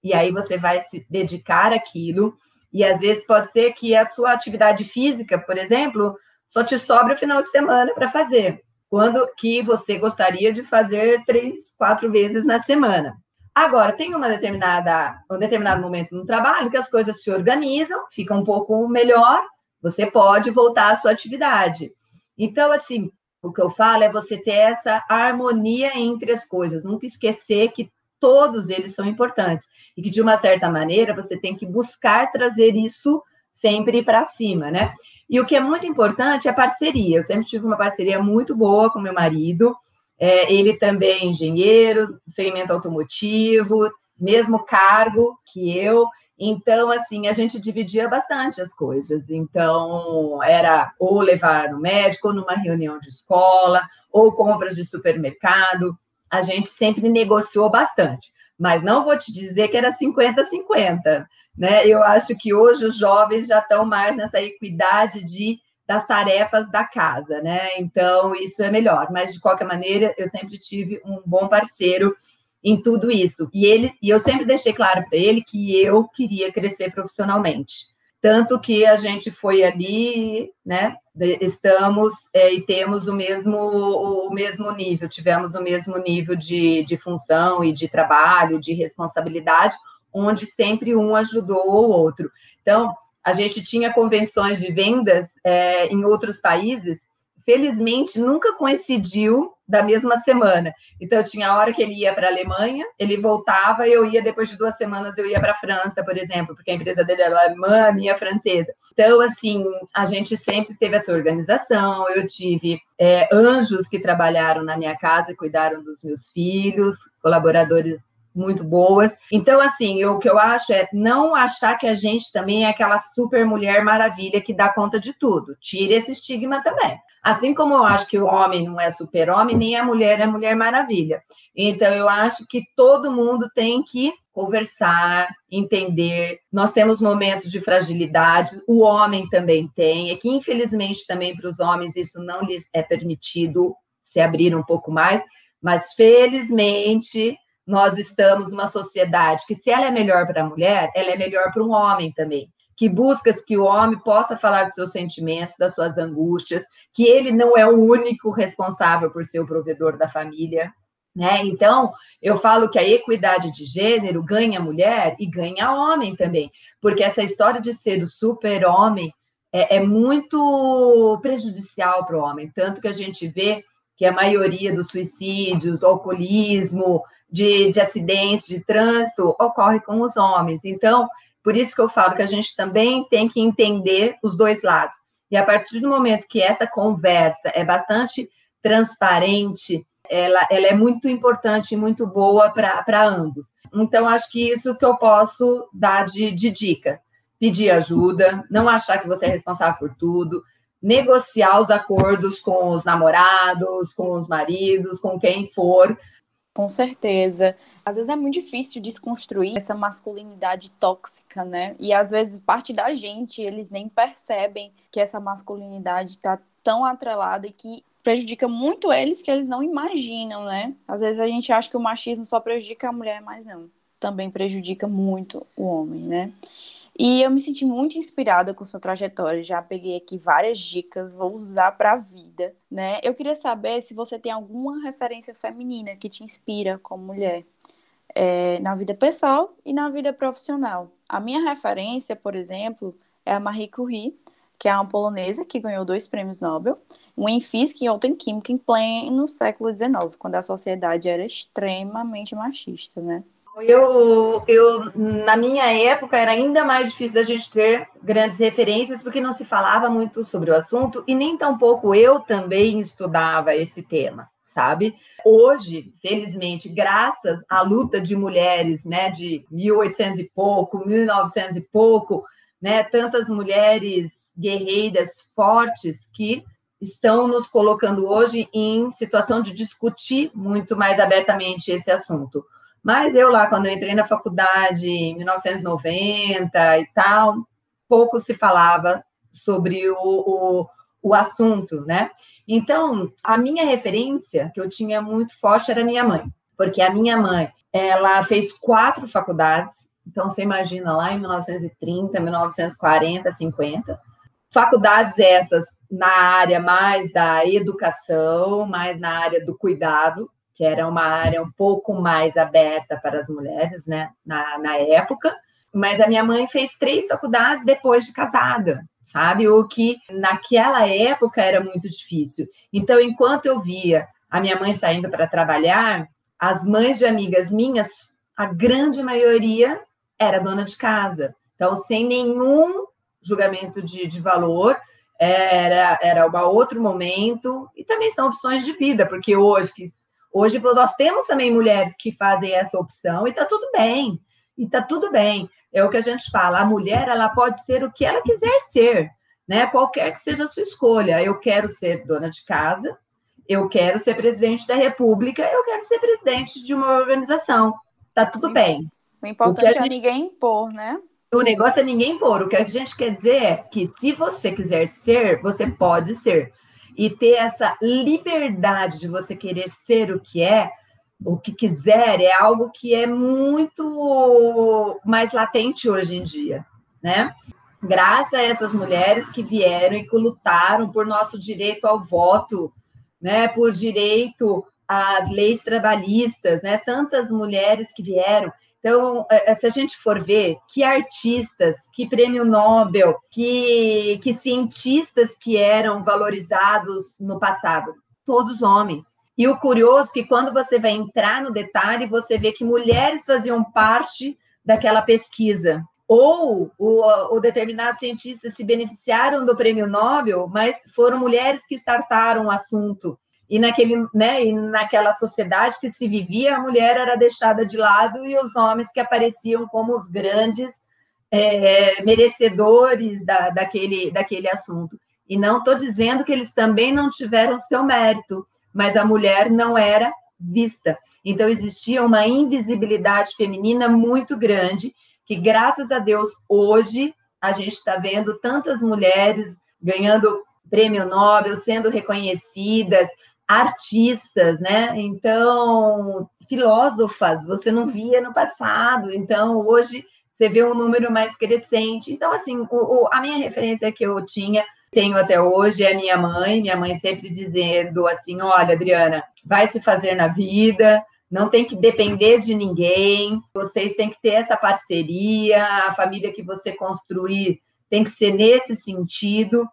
Speaker 3: e aí você vai se dedicar àquilo, e às vezes pode ser que a sua atividade física, por exemplo, só te sobra o final de semana para fazer, quando que você gostaria de fazer três, quatro vezes na semana. Agora, tem uma determinada, um determinado momento no trabalho que as coisas se organizam, fica um pouco melhor, você pode voltar à sua atividade. Então, assim, o que eu falo é você ter essa harmonia entre as coisas, nunca esquecer que todos eles são importantes e que de uma certa maneira você tem que buscar trazer isso sempre para cima, né? E o que é muito importante é a parceria. Eu sempre tive uma parceria muito boa com meu marido. É, ele também é engenheiro, segmento automotivo, mesmo cargo que eu. Então, assim, a gente dividia bastante as coisas. Então, era ou levar no médico, ou numa reunião de escola, ou compras de supermercado a gente sempre negociou bastante. Mas não vou te dizer que era 50-50, né? Eu acho que hoje os jovens já estão mais nessa equidade de das tarefas da casa, né? Então isso é melhor. Mas de qualquer maneira, eu sempre tive um bom parceiro em tudo isso. E ele e eu sempre deixei claro para ele que eu queria crescer profissionalmente. Tanto que a gente foi ali, né? Estamos é, e temos o mesmo, o mesmo nível, tivemos o mesmo nível de, de função e de trabalho, de responsabilidade, onde sempre um ajudou o outro. Então, a gente tinha convenções de vendas é, em outros países felizmente nunca coincidiu da mesma semana. Então tinha a hora que ele ia para a Alemanha, ele voltava eu ia depois de duas semanas eu ia para a França, por exemplo, porque a empresa dele era alemã, a minha francesa. Então assim a gente sempre teve essa organização. Eu tive é, anjos que trabalharam na minha casa e cuidaram dos meus filhos, colaboradores muito boas. Então, assim, o que eu acho é não achar que a gente também é aquela super mulher maravilha que dá conta de tudo. Tire esse estigma também. Assim como eu acho que o homem não é super-homem, nem a mulher é mulher maravilha. Então, eu acho que todo mundo tem que conversar, entender. Nós temos momentos de fragilidade, o homem também tem, é que infelizmente também para os homens isso não lhes é permitido se abrir um pouco mais, mas felizmente nós estamos numa sociedade que se ela é melhor para a mulher, ela é melhor para um homem também que busca que o homem possa falar dos seus sentimentos, das suas angústias, que ele não é o único responsável por ser o provedor da família. Né? Então, eu falo que a equidade de gênero ganha mulher e ganha homem também, porque essa história de ser o super-homem é, é muito prejudicial para o homem, tanto que a gente vê que a maioria dos suicídios, do alcoolismo, de, de acidentes de trânsito ocorre com os homens. Então, por isso que eu falo que a gente também tem que entender os dois lados. E a partir do momento que essa conversa é bastante transparente, ela, ela é muito importante e muito boa para ambos. Então, acho que isso que eu posso dar de, de dica. Pedir ajuda, não achar que você é responsável por tudo, negociar os acordos com os namorados, com os maridos, com quem for.
Speaker 2: Com certeza. Às vezes é muito difícil desconstruir essa masculinidade tóxica, né? E às vezes parte da gente, eles nem percebem que essa masculinidade está tão atrelada e que prejudica muito eles que eles não imaginam, né? Às vezes a gente acha que o machismo só prejudica a mulher, mas não. Também prejudica muito o homem, né? E eu me senti muito inspirada com sua trajetória. Já peguei aqui várias dicas, vou usar para a vida, né? Eu queria saber se você tem alguma referência feminina que te inspira como mulher é, na vida pessoal e na vida profissional. A minha referência, por exemplo, é a Marie Curie, que é uma polonesa que ganhou dois prêmios Nobel, uma em física e outra em química em pleno século XIX, quando a sociedade era extremamente machista, né?
Speaker 3: Eu, eu, na minha época, era ainda mais difícil da gente ter grandes referências, porque não se falava muito sobre o assunto, e nem tampouco eu também estudava esse tema, sabe? Hoje, felizmente, graças à luta de mulheres, né, de 1800 e pouco, 1900 e pouco, né, tantas mulheres guerreiras fortes que estão nos colocando hoje em situação de discutir muito mais abertamente esse assunto. Mas eu lá, quando eu entrei na faculdade em 1990 e tal, pouco se falava sobre o, o, o assunto, né? Então, a minha referência, que eu tinha muito forte, era minha mãe. Porque a minha mãe, ela fez quatro faculdades, então você imagina lá em 1930, 1940, 50. Faculdades essas na área mais da educação, mais na área do cuidado, que era uma área um pouco mais aberta para as mulheres, né, na, na época. Mas a minha mãe fez três faculdades depois de casada, sabe? O que naquela época era muito difícil. Então, enquanto eu via a minha mãe saindo para trabalhar, as mães de amigas minhas, a grande maioria era dona de casa. Então, sem nenhum julgamento de, de valor, era, era um outro momento, e também são opções de vida, porque hoje que Hoje nós temos também mulheres que fazem essa opção e está tudo bem. E está tudo bem. É o que a gente fala. A mulher ela pode ser o que ela quiser ser, né? Qualquer que seja a sua escolha. Eu quero ser dona de casa, eu quero ser presidente da República, eu quero ser presidente de uma organização. Está tudo bem.
Speaker 2: O importante o é gente... é ninguém impor, né?
Speaker 3: O negócio é ninguém impor. O que a gente quer dizer é que se você quiser ser, você pode ser e ter essa liberdade de você querer ser o que é, o que quiser, é algo que é muito mais latente hoje em dia, né? Graças a essas mulheres que vieram e que lutaram por nosso direito ao voto, né? Por direito às leis trabalhistas, né? Tantas mulheres que vieram. Então, é, é, se a gente for ver que artistas, que prêmio Nobel, que, que cientistas que eram valorizados no passado, todos homens. E o curioso é que quando você vai entrar no detalhe, você vê que mulheres faziam parte daquela pesquisa. Ou o, o determinados cientistas se beneficiaram do prêmio Nobel, mas foram mulheres que startaram o assunto e naquele, né, e naquela sociedade que se vivia, a mulher era deixada de lado e os homens que apareciam como os grandes é, merecedores da, daquele, daquele assunto. E não estou dizendo que eles também não tiveram seu mérito, mas a mulher não era vista. Então existia uma invisibilidade feminina muito grande, que graças a Deus hoje a gente está vendo tantas mulheres ganhando prêmio Nobel, sendo reconhecidas, artistas, né? Então, filósofas, você não via no passado, então hoje você vê um número mais crescente. Então, assim, o, o, a minha referência que eu tinha, tenho até hoje, é minha mãe, minha mãe sempre dizendo assim: olha, Adriana, vai se fazer na vida, não tem que depender de ninguém, vocês têm que ter essa parceria, a família que você construir tem que ser nesse sentido.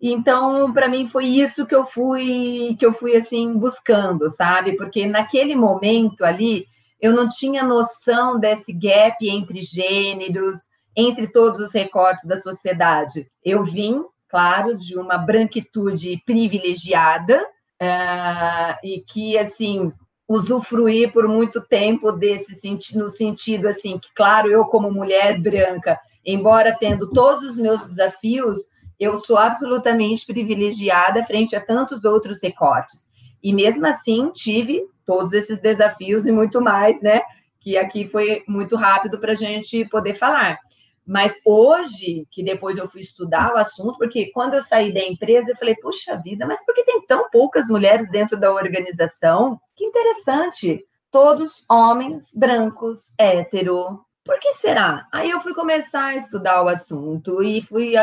Speaker 3: Então, para mim foi isso que eu fui que eu fui assim buscando, sabe? Porque naquele momento ali eu não tinha noção desse gap entre gêneros, entre todos os recortes da sociedade. Eu vim, claro, de uma branquitude privilegiada uh, e que assim usufruí por muito tempo desse sentido, no sentido assim que, claro, eu como mulher branca, embora tendo todos os meus desafios eu sou absolutamente privilegiada frente a tantos outros recortes. E mesmo assim, tive todos esses desafios e muito mais, né? Que aqui foi muito rápido para a gente poder falar. Mas hoje, que depois eu fui estudar o assunto, porque quando eu saí da empresa, eu falei, puxa vida, mas por que tem tão poucas mulheres dentro da organização? Que interessante. Todos homens, brancos, hétero. Por que será? Aí eu fui começar a estudar o assunto e fui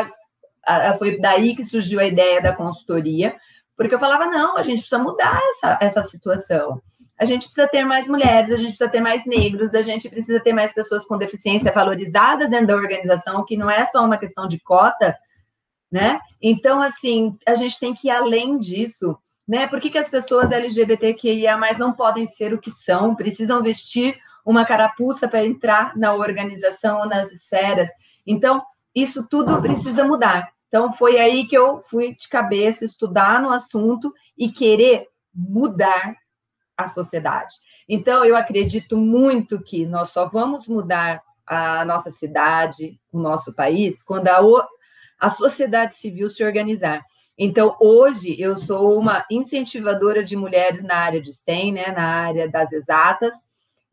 Speaker 3: foi daí que surgiu a ideia da consultoria, porque eu falava, não, a gente precisa mudar essa, essa situação. A gente precisa ter mais mulheres, a gente precisa ter mais negros, a gente precisa ter mais pessoas com deficiência valorizadas dentro da organização, que não é só uma questão de cota, né? Então, assim, a gente tem que ir além disso, né? Por que, que as pessoas LGBTQIA não podem ser o que são, precisam vestir uma carapuça para entrar na organização ou nas esferas? Então, isso tudo precisa mudar. Então, foi aí que eu fui de cabeça estudar no assunto e querer mudar a sociedade. Então, eu acredito muito que nós só vamos mudar a nossa cidade, o nosso país, quando a, a sociedade civil se organizar. Então, hoje, eu sou uma incentivadora de mulheres na área de STEM, né, na área das exatas,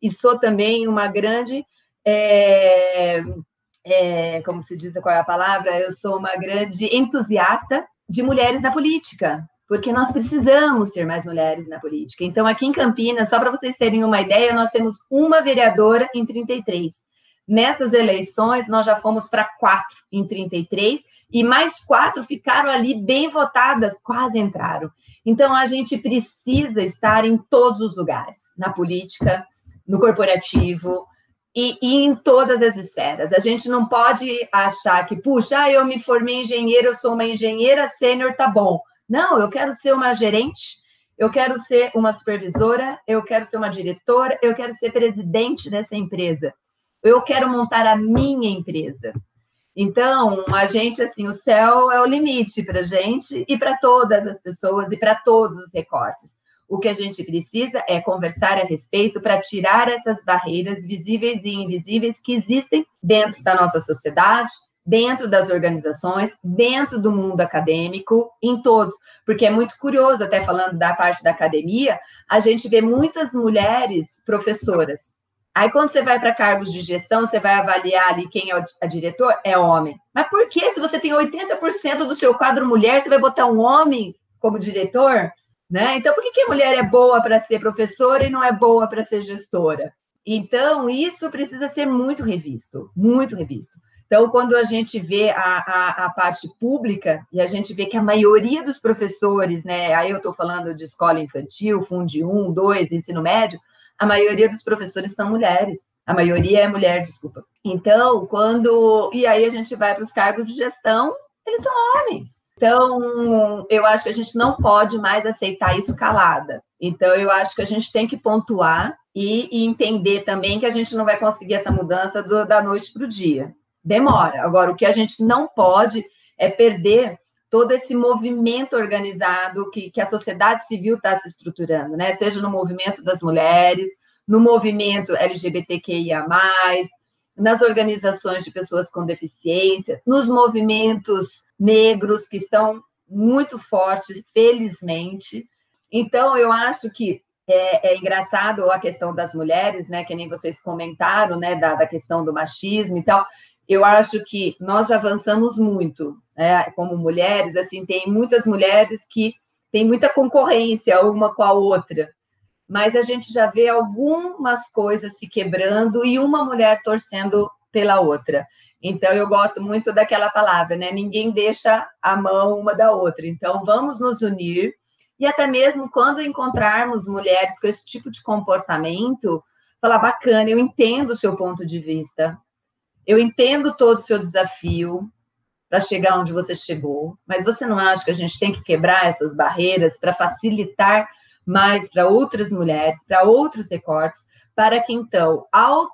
Speaker 3: e sou também uma grande. É, é, como se diz, qual é a palavra? Eu sou uma grande entusiasta de mulheres na política, porque nós precisamos ter mais mulheres na política. Então, aqui em Campinas, só para vocês terem uma ideia, nós temos uma vereadora em 33. Nessas eleições, nós já fomos para quatro em 33, e mais quatro ficaram ali bem votadas, quase entraram. Então, a gente precisa estar em todos os lugares, na política, no corporativo, e, e, em todas as esferas. A gente não pode achar que, puxa, eu me formei engenheira, eu sou uma engenheira sênior, tá bom. Não, eu quero ser uma gerente, eu quero ser uma supervisora, eu quero ser uma diretora, eu quero ser presidente dessa empresa. Eu quero montar a minha empresa. Então, a gente, assim, o céu é o limite para a gente e para todas as pessoas e para todos os recortes. O que a gente precisa é conversar a respeito para tirar essas barreiras visíveis e invisíveis que existem dentro da nossa sociedade, dentro das organizações, dentro do mundo acadêmico, em todos. Porque é muito curioso, até falando da parte da academia, a gente vê muitas mulheres professoras. Aí, quando você vai para cargos de gestão, você vai avaliar ali quem é o diretor, é homem. Mas por que, se você tem 80% do seu quadro mulher, você vai botar um homem como diretor? Né? Então, por que, que a mulher é boa para ser professora e não é boa para ser gestora? Então, isso precisa ser muito revisto, muito revisto. Então, quando a gente vê a, a, a, parte pública e a gente vê que a maioria dos professores, né, aí eu estou falando de escola infantil, Fundi 1, 2, ensino médio, a maioria dos professores são mulheres. A maioria é mulher, desculpa. Então, quando. E aí a gente vai para os cargos de gestão, eles são homens. Então, eu acho que a gente não pode mais aceitar isso calada. Então, eu acho que a gente tem que pontuar e, e entender também que a gente não vai conseguir essa mudança do, da noite para o dia demora. Agora, o que a gente não pode é perder todo esse movimento organizado que, que a sociedade civil está se estruturando, né? Seja no movimento das mulheres, no movimento LGBTQIA, nas organizações de pessoas com deficiência, nos movimentos negros que estão muito fortes, felizmente. Então, eu acho que é, é, engraçado a questão das mulheres, né? Que nem vocês comentaram, né? Da, da questão do machismo e tal eu acho que nós já avançamos muito, né? Como mulheres, assim, tem muitas mulheres que têm muita concorrência uma com a outra, mas a gente já vê algumas coisas se quebrando e uma mulher torcendo pela outra. Então, eu gosto muito daquela palavra, né? Ninguém deixa a mão uma da outra. Então, vamos nos unir e até mesmo quando encontrarmos mulheres com esse tipo de comportamento, falar bacana, eu entendo o seu ponto de vista, eu entendo todo o seu desafio para chegar onde você chegou, mas você não acha que a gente tem que quebrar essas barreiras para facilitar mais para outras mulheres, para outros recortes, para que então, ao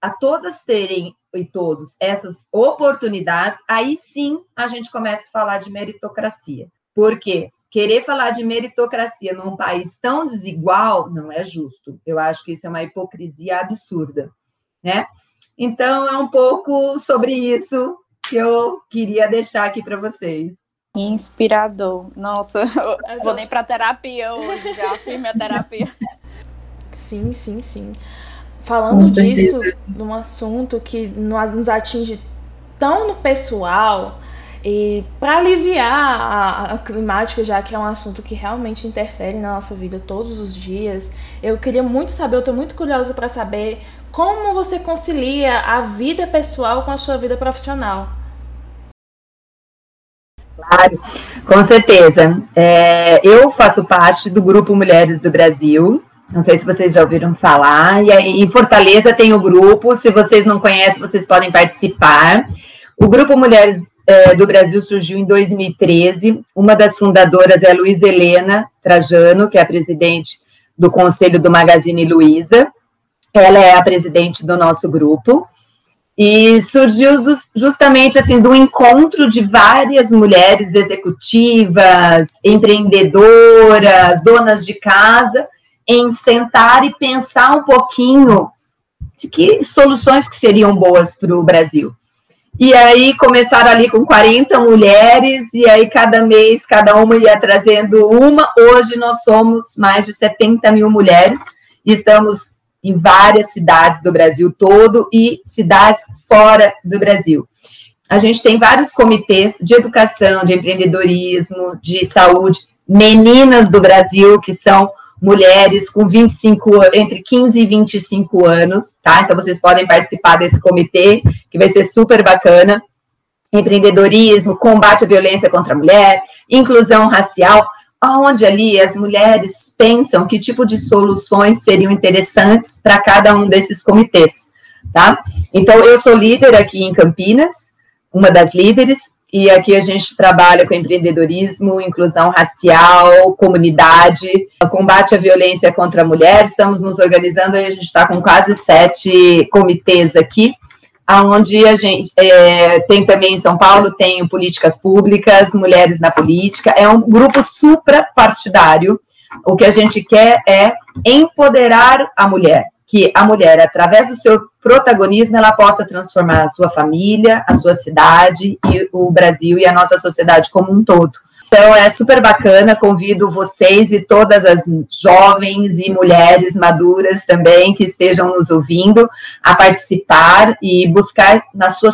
Speaker 3: a todas terem e todos essas oportunidades, aí sim a gente começa a falar de meritocracia. Porque querer falar de meritocracia num país tão desigual não é justo. Eu acho que isso é uma hipocrisia absurda, né? Então, é um pouco sobre isso que eu queria deixar aqui para vocês.
Speaker 2: Inspirador. Nossa, vou nem para terapia hoje, já fiz minha terapia.
Speaker 1: Sim, sim, sim. Falando disso, num assunto que nos atinge tão no pessoal, e para aliviar a, a, climática, já que é um assunto que realmente interfere na nossa vida todos os dias, eu queria muito saber, eu estou muito curiosa para saber como você concilia a vida pessoal com a sua vida profissional?
Speaker 3: Claro, com certeza. É, eu faço parte do Grupo Mulheres do Brasil. Não sei se vocês já ouviram falar. E aí, em Fortaleza tem o grupo. Se vocês não conhecem, vocês podem participar. O Grupo Mulheres é, do Brasil surgiu em 2013. Uma das fundadoras é a Luísa Helena Trajano, que é a presidente do Conselho do Magazine Luiza. Ela é a presidente do nosso grupo. E surgiu justamente assim do encontro de várias mulheres executivas, empreendedoras, donas de casa, em sentar e pensar um pouquinho de que soluções que seriam boas para o Brasil. E aí começaram ali com 40 mulheres, e aí cada mês cada uma ia trazendo uma. Hoje nós somos mais de 70 mil mulheres, e estamos em várias cidades do Brasil todo e cidades fora do Brasil. A gente tem vários comitês de educação, de empreendedorismo, de saúde, meninas do Brasil, que são mulheres com 25, entre 15 e 25 anos, tá? Então vocês podem participar desse comitê, que vai ser super bacana. Empreendedorismo, combate à violência contra a mulher, inclusão racial onde ali as mulheres pensam que tipo de soluções seriam interessantes para cada um desses comitês, tá? Então, eu sou líder aqui em Campinas, uma das líderes, e aqui a gente trabalha com empreendedorismo, inclusão racial, comunidade, combate à violência contra a mulher. Estamos nos organizando, a gente está com quase sete comitês aqui, aonde a gente é, tem também em São Paulo tem políticas públicas, mulheres na política, é um grupo suprapartidário. O que a gente quer é empoderar a mulher, que a mulher, através do seu protagonismo, ela possa transformar a sua família, a sua cidade e o Brasil e a nossa sociedade como um todo. Então é super bacana, convido vocês e todas as jovens e mulheres maduras também que estejam nos ouvindo a participar e buscar na sua,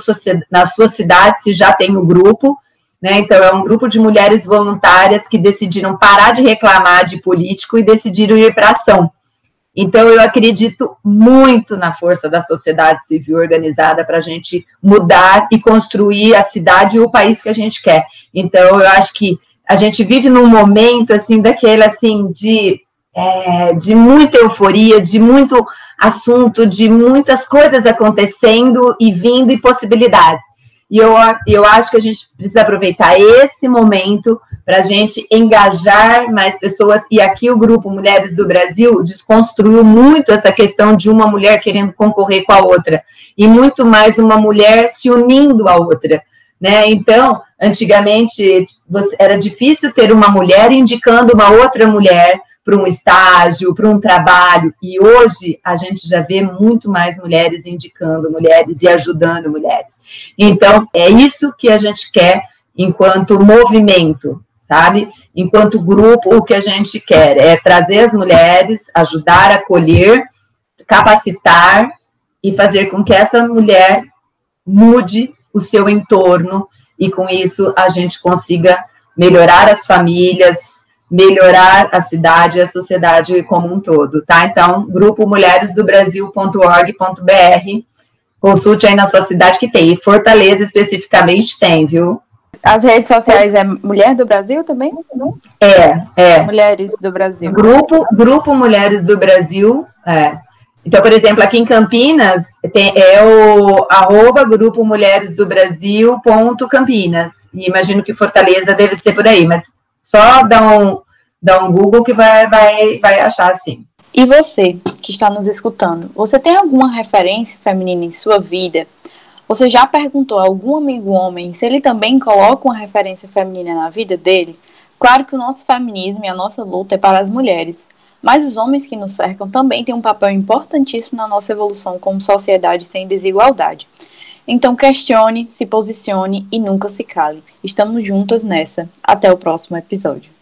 Speaker 3: na sua cidade se já tem o um grupo. Né? Então, é um grupo de mulheres voluntárias que decidiram parar de reclamar de político e decidiram ir para ação. Então, eu acredito muito na força da sociedade civil organizada para a gente mudar e construir a cidade e o país que a gente quer. Então, eu acho que a gente vive num momento assim daquele assim de é, de muita euforia, de muito assunto, de muitas coisas acontecendo e vindo e possibilidades. E eu, eu acho que a gente precisa aproveitar esse momento para a gente engajar mais pessoas. E aqui o grupo Mulheres do Brasil desconstruiu muito essa questão de uma mulher querendo concorrer com a outra, e muito mais uma mulher se unindo à outra. Né? Então, antigamente era difícil ter uma mulher indicando uma outra mulher para um estágio, para um trabalho, e hoje a gente já vê muito mais mulheres indicando mulheres e ajudando mulheres. Então, é isso que a gente quer enquanto movimento, sabe? Enquanto grupo, o que a gente quer é trazer as mulheres, ajudar acolher, capacitar e fazer com que essa mulher mude o seu entorno e com isso a gente consiga melhorar as famílias, melhorar a cidade e a sociedade como um todo, tá? Então, grupo mulheresdobrasil.org.br, consulte aí na sua cidade que tem, e Fortaleza especificamente tem, viu?
Speaker 2: As redes sociais é Mulher do Brasil também?
Speaker 3: É, é.
Speaker 2: Mulheres do Brasil.
Speaker 3: Grupo, grupo Mulheres do Brasil, é. Então, por exemplo, aqui em Campinas, tem, é o arroba Grupo Mulheres do Brasil ponto Campinas. E imagino que Fortaleza deve ser por aí, mas só dá um, dá um Google que vai, vai, vai achar assim.
Speaker 2: E você, que está nos escutando, você tem alguma referência feminina em sua vida? Você já perguntou a algum amigo homem se ele também coloca uma referência feminina na vida dele? Claro que o nosso feminismo e a nossa luta é para as mulheres, mas os homens que nos cercam também têm um papel importantíssimo na nossa evolução como sociedade sem desigualdade. Então questione, se posicione e nunca se cale. Estamos juntas nessa. Até o próximo episódio.